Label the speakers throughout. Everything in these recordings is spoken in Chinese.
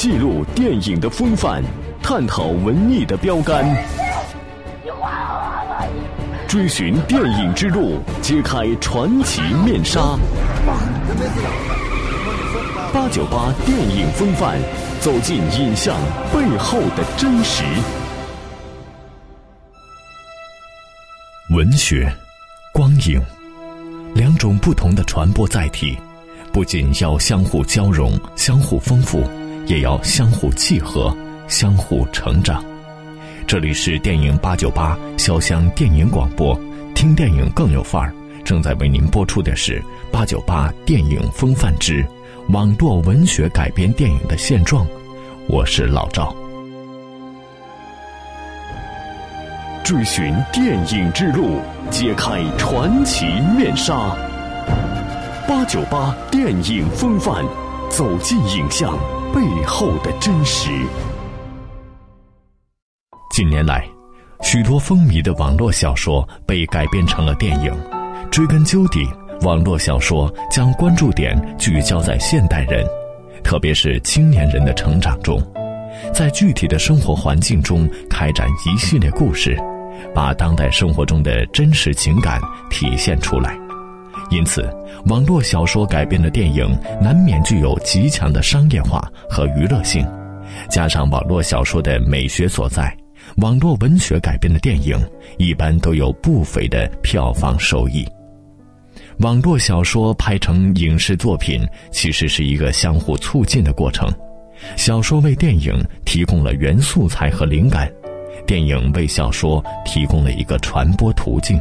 Speaker 1: 记录电影的风范，探讨文艺的标杆，追寻电影之路，揭开传奇面纱。八九八电影风范，走进影像背后的真实。文学、光影，两种不同的传播载体，不仅要相互交融、相互丰富，也要相互契合、相互成长。这里是电影八九八潇湘电影广播，听电影更有范儿。正在为您播出的是八九八电影风范之。网络文学改编电影的现状，我是老赵。追寻电影之路，揭开传奇面纱。八九八电影风范，走进影像背后的真实。近年来，许多风靡的网络小说被改编成了电影。追根究底。网络小说将关注点聚焦在现代人，特别是青年人的成长中，在具体的生活环境中开展一系列故事，把当代生活中的真实情感体现出来。因此，网络小说改编的电影难免具有极强的商业化和娱乐性，加上网络小说的美学所在，网络文学改编的电影一般都有不菲的票房收益。网络小说拍成影视作品，其实是一个相互促进的过程。小说为电影提供了原素材和灵感，电影为小说提供了一个传播途径。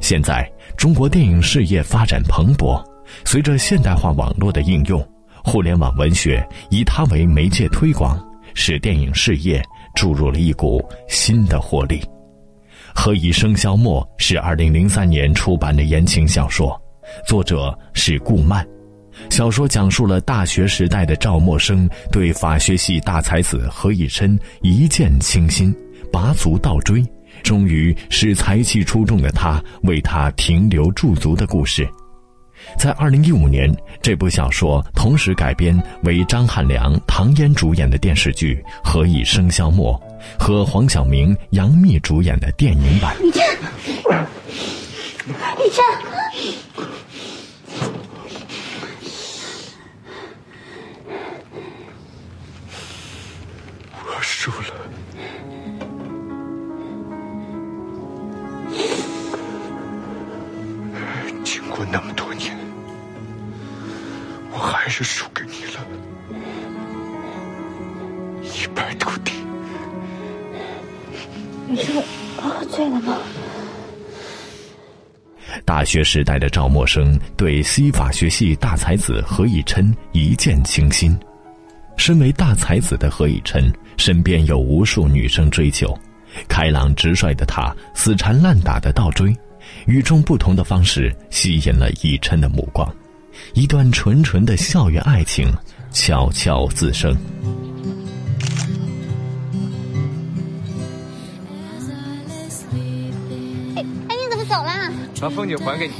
Speaker 1: 现在，中国电影事业发展蓬勃，随着现代化网络的应用，互联网文学以它为媒介推广，使电影事业注入了一股新的活力。何以笙箫默是二零零三年出版的言情小说，作者是顾漫。小说讲述了大学时代的赵默笙对法学系大才子何以琛一见倾心，拔足倒追，终于使才气出众的他为他停留驻足的故事。在二零一五年，这部小说同时改编为张汉良、唐嫣主演的电视剧《何以笙箫默》。和黄晓明、杨幂主演的电影版。
Speaker 2: 李琛，李琛，
Speaker 3: 我输了。是输给你了，一败涂地。
Speaker 2: 你是喝醉了吗？
Speaker 1: 大学时代的赵默笙对西法学系大才子何以琛一见倾心。身为大才子的何以琛，身边有无数女生追求，开朗直率的他死缠烂打的倒追，与众不同的方式吸引了以琛的目光，一段纯纯的校园爱情悄悄滋生。
Speaker 4: 哎哎，你怎么走了把风景还给你。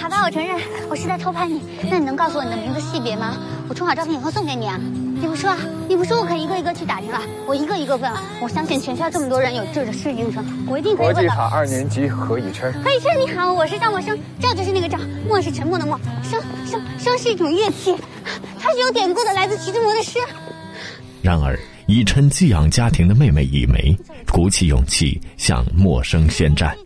Speaker 2: 好吧，我承认我是在偷拍你。那你能告诉我你的名字性别吗？我冲好照片以后送给你啊。你不说，你不说，我可一个一个去打听了。我一个一个问，我相信全校这么多人有这个适应症，我一定可以问到。
Speaker 4: 国际法二年级何以琛。
Speaker 2: 何以琛你好，我是赵默笙，赵就是那个赵，默是沉默的默，笙笙笙是一种乐器，它是有典故的，来自徐志摩的诗。
Speaker 1: 然而，以琛寄养家庭的妹妹以梅鼓起勇气向默笙宣战。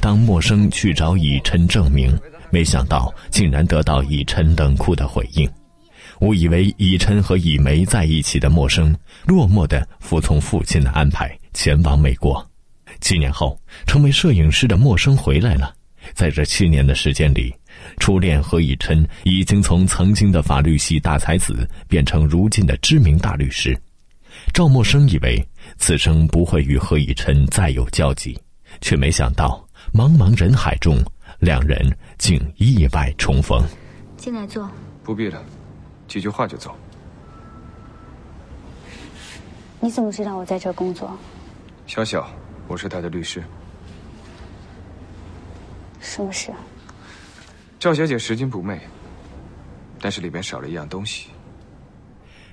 Speaker 1: 当默笙去找以琛证明，没想到竟然得到以琛冷酷的回应。误以为以琛和以梅在一起的陌生，落寞地服从父亲的安排，前往美国。七年后，成为摄影师的陌生回来了。在这七年的时间里，初恋何以琛已经从曾经的法律系大才子变成如今的知名大律师。赵默笙以为此生不会与何以琛再有交集，却没想到。茫茫人海中，两人竟意外重逢。
Speaker 2: 进来坐。
Speaker 4: 不必了，几句话就走。
Speaker 2: 你怎么知道我在这工作？
Speaker 4: 小小，我是他的律师。
Speaker 2: 什么事？
Speaker 4: 赵小姐拾金不昧，但是里边少了一样东西。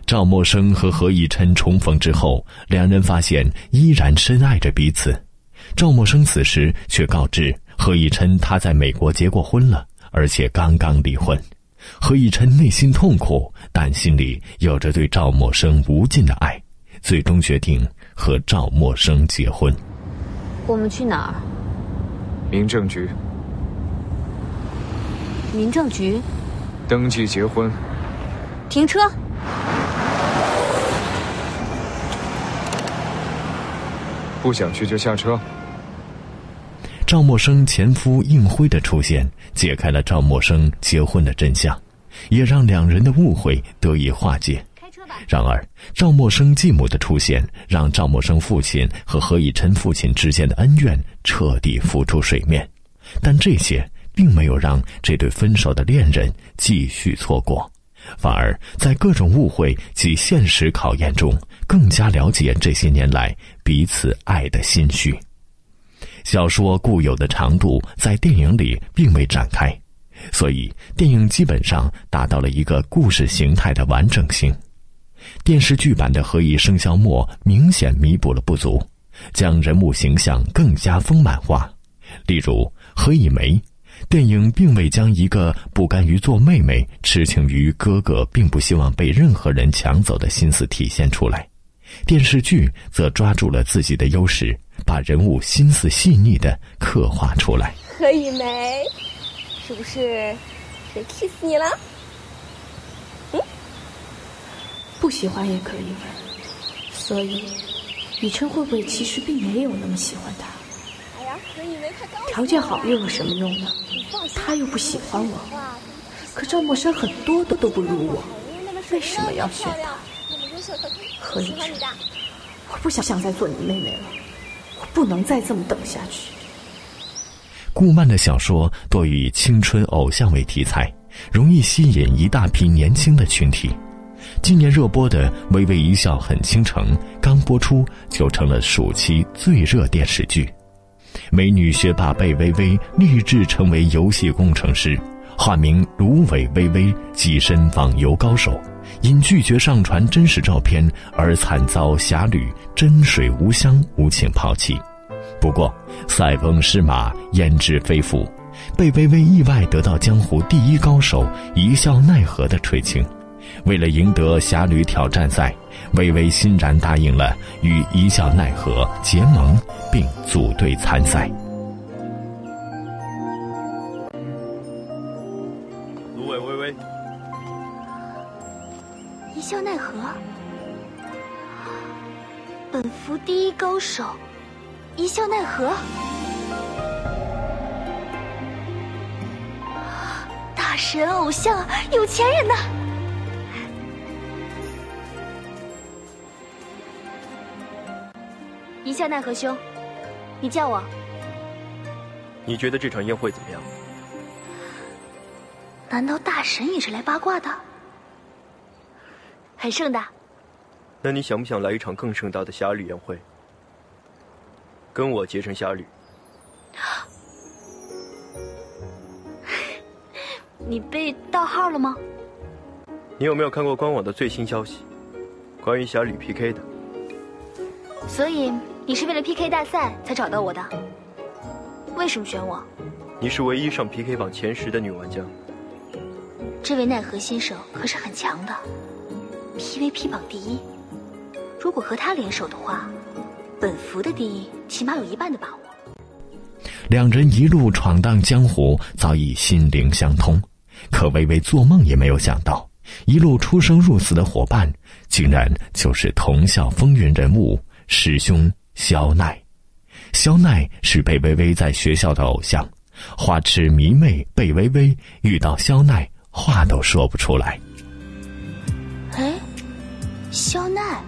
Speaker 1: 赵默笙和何以琛重逢之后，两人发现依然深爱着彼此。赵默笙此时却告知何以琛他在美国结过婚了，而且刚刚离婚。何以琛内心痛苦，但心里有着对赵默笙无尽的爱，最终决定和赵默笙结婚。
Speaker 2: 我们去哪儿？
Speaker 4: 民政局
Speaker 2: 民政局。
Speaker 4: 登记结婚。
Speaker 2: 停车。
Speaker 4: 不想去就下车。
Speaker 1: 赵默笙前夫应辉的出现，解开了赵默笙结婚的真相，也让两人的误会得以化解。然而，赵默笙继母的出现，让赵默笙父亲和何以琛父亲之间的恩怨彻底浮出水面。但这些并没有让这对分手的恋人继续错过。反而在各种误会及现实考验中，更加了解这些年来彼此爱的心绪。小说固有的长度在电影里并未展开，所以电影基本上达到了一个故事形态的完整性。电视剧版的《何以笙箫默》明显弥补了不足，将人物形象更加丰满化。例如何以梅。电影并未将一个不甘于做妹妹、痴情于哥哥，并不希望被任何人抢走的心思体现出来。电视剧则抓住了自己的优势，把人物心思细腻的刻画出来。
Speaker 5: 何以梅，是不是谁 kiss 你了？
Speaker 6: 嗯，不喜欢也可以。所以，雨琛会不会其实并没有那么喜欢他？
Speaker 5: 哎呀，何以梅，太
Speaker 6: 条件好又有什么用呢？他又不喜欢我，可赵默笙很多的都不如我，为什么要选他？何以琛，我不想想再做你妹妹了，我不能再这么等下去。
Speaker 1: 顾漫的小说多以青春偶像为题材，容易吸引一大批年轻的群体。今年热播的《微微一笑很倾城》刚播出就成了暑期最热电视剧。美女学霸贝微微立志成为游戏工程师，化名芦苇微微，跻身网游高手。因拒绝上传真实照片而惨遭侠侣真水无香无情抛弃。不过，塞翁失马，焉知非福，贝微微意外得到江湖第一高手一笑奈何的垂青。为了赢得侠侣挑战赛，微微欣然答应了与一笑奈何结盟，并组队参赛。
Speaker 2: 一笑奈何，本服第一高手，一笑奈何，大神偶像，有钱人呐！一笑奈何兄，你叫我。
Speaker 7: 你觉得这场宴会怎么样？
Speaker 2: 难道大神也是来八卦的？很盛大。
Speaker 7: 那你想不想来一场更盛大的侠侣宴会？跟我结成侠侣。
Speaker 2: 你被盗号了吗？
Speaker 7: 你有没有看过官网的最新消息？关于侠侣 PK 的。
Speaker 2: 所以。你是为了 PK 大赛才找到我的？为什么选我？
Speaker 7: 你是唯一上 PK 榜前十的女玩家。
Speaker 2: 这位奈何先生可是很强的，PVP 榜第一。如果和他联手的话，本服的第一起码有一半的把握。
Speaker 1: 两人一路闯荡江湖，早已心灵相通。可微微做梦也没有想到，一路出生入死的伙伴，竟然就是同校风云人物师兄。肖奈，肖奈是贝微微在学校的偶像，花痴迷妹贝微微遇到肖奈，话都说不出来。
Speaker 2: 哎，肖奈，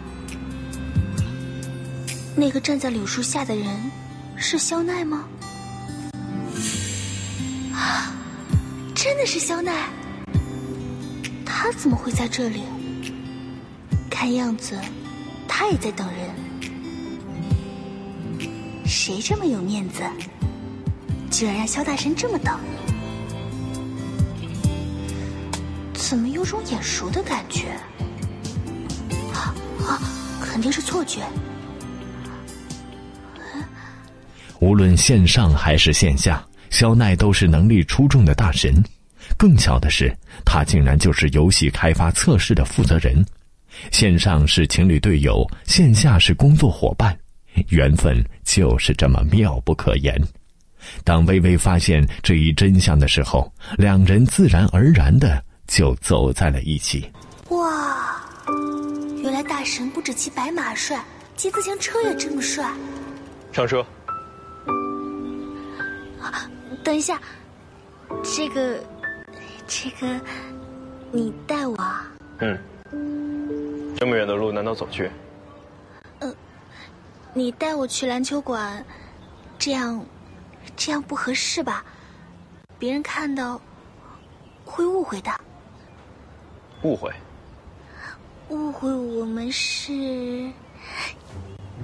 Speaker 2: 那个站在柳树下的人，是肖奈吗？啊，真的是肖奈，他怎么会在这里？看样子，他也在等人。谁这么有面子，居然让肖大神这么等？怎么有种眼熟的感觉？啊，肯定是错觉。
Speaker 1: 无论线上还是线下，肖奈都是能力出众的大神。更巧的是，他竟然就是游戏开发测试的负责人。线上是情侣队友，线下是工作伙伴，缘分就是这么妙不可言。当微微发现这一真相的时候，两人自然而然的就走在了一起。
Speaker 2: 大神不止骑白马帅，骑自行车也这么帅。
Speaker 7: 上车。
Speaker 2: 等一下，这个，这个，你带我？
Speaker 7: 嗯，这么远的路，难道走去？
Speaker 2: 呃，你带我去篮球馆，这样，这样不合适吧？别人看到会误会的。
Speaker 7: 误会？
Speaker 2: 误会我们是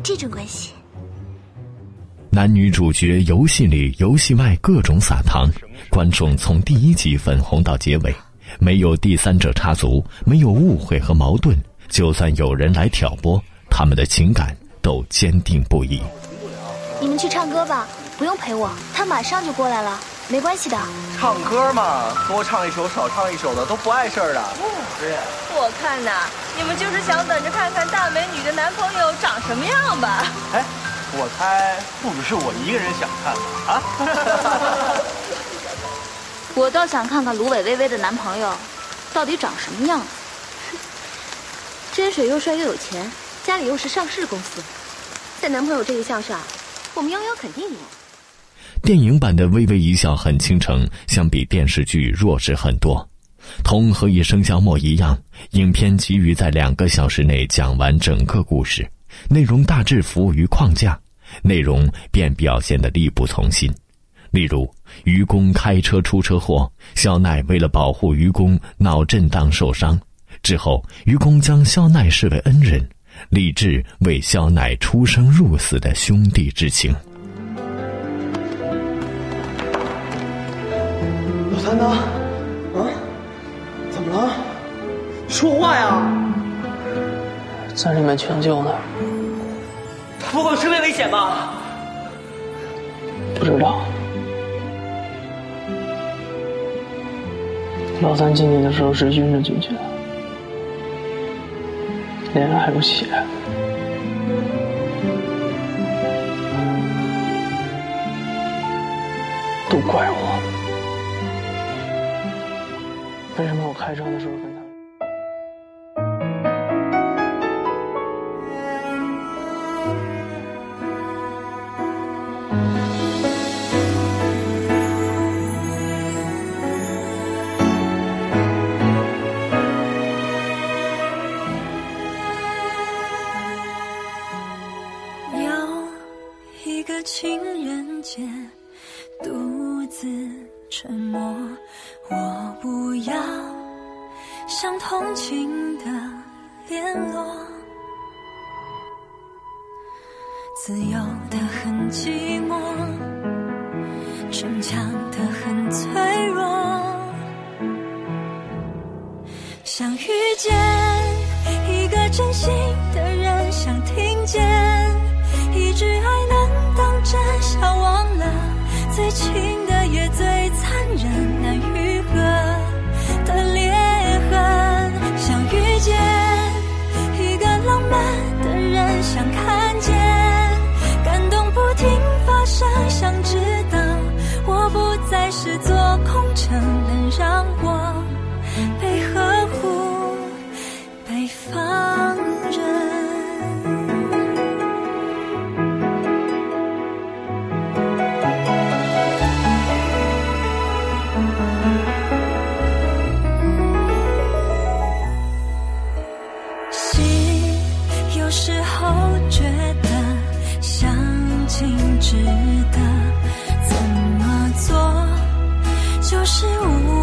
Speaker 2: 这种关系。
Speaker 1: 男女主角游戏里、游戏外各种撒糖，观众从第一集粉红到结尾，没有第三者插足，没有误会和矛盾。就算有人来挑拨，他们的情感都坚定不移。
Speaker 2: 你们去唱歌吧，不用陪我，他马上就过来了，没关系的。
Speaker 8: 唱歌嘛，多唱一首少唱一首的都不碍事儿的。
Speaker 5: 是。我看呐，你们就是想等着看看大美女的男朋友长什么样吧？
Speaker 8: 哎。我猜不只是我一个人想看吧？啊！
Speaker 9: 我倒想看看芦苇微微的男朋友到底长什么样子。真水又帅又有钱，家里又是上市公司，在男朋友这一项上，我们悠悠肯定赢。
Speaker 1: 电影版的《微微一笑很倾城》相比电视剧弱势很多，同《何以笙箫默》一样，影片急于在两个小时内讲完整个故事，内容大致服务于框架。内容便表现得力不从心，例如愚公开车出车祸，肖奈为了保护愚公脑震荡受伤，之后愚公将肖奈视为恩人，立志为肖奈出生入死的兄弟之情。
Speaker 8: 老三呢？啊？怎么了？说话呀！
Speaker 10: 在里面抢救呢。
Speaker 8: 不会生命危险吧？
Speaker 10: 不知道。老三进去的时候是晕着进去的，脸上还有血。都怪我，为什么我开车的时候
Speaker 11: 都觉得相亲值得怎么做就是无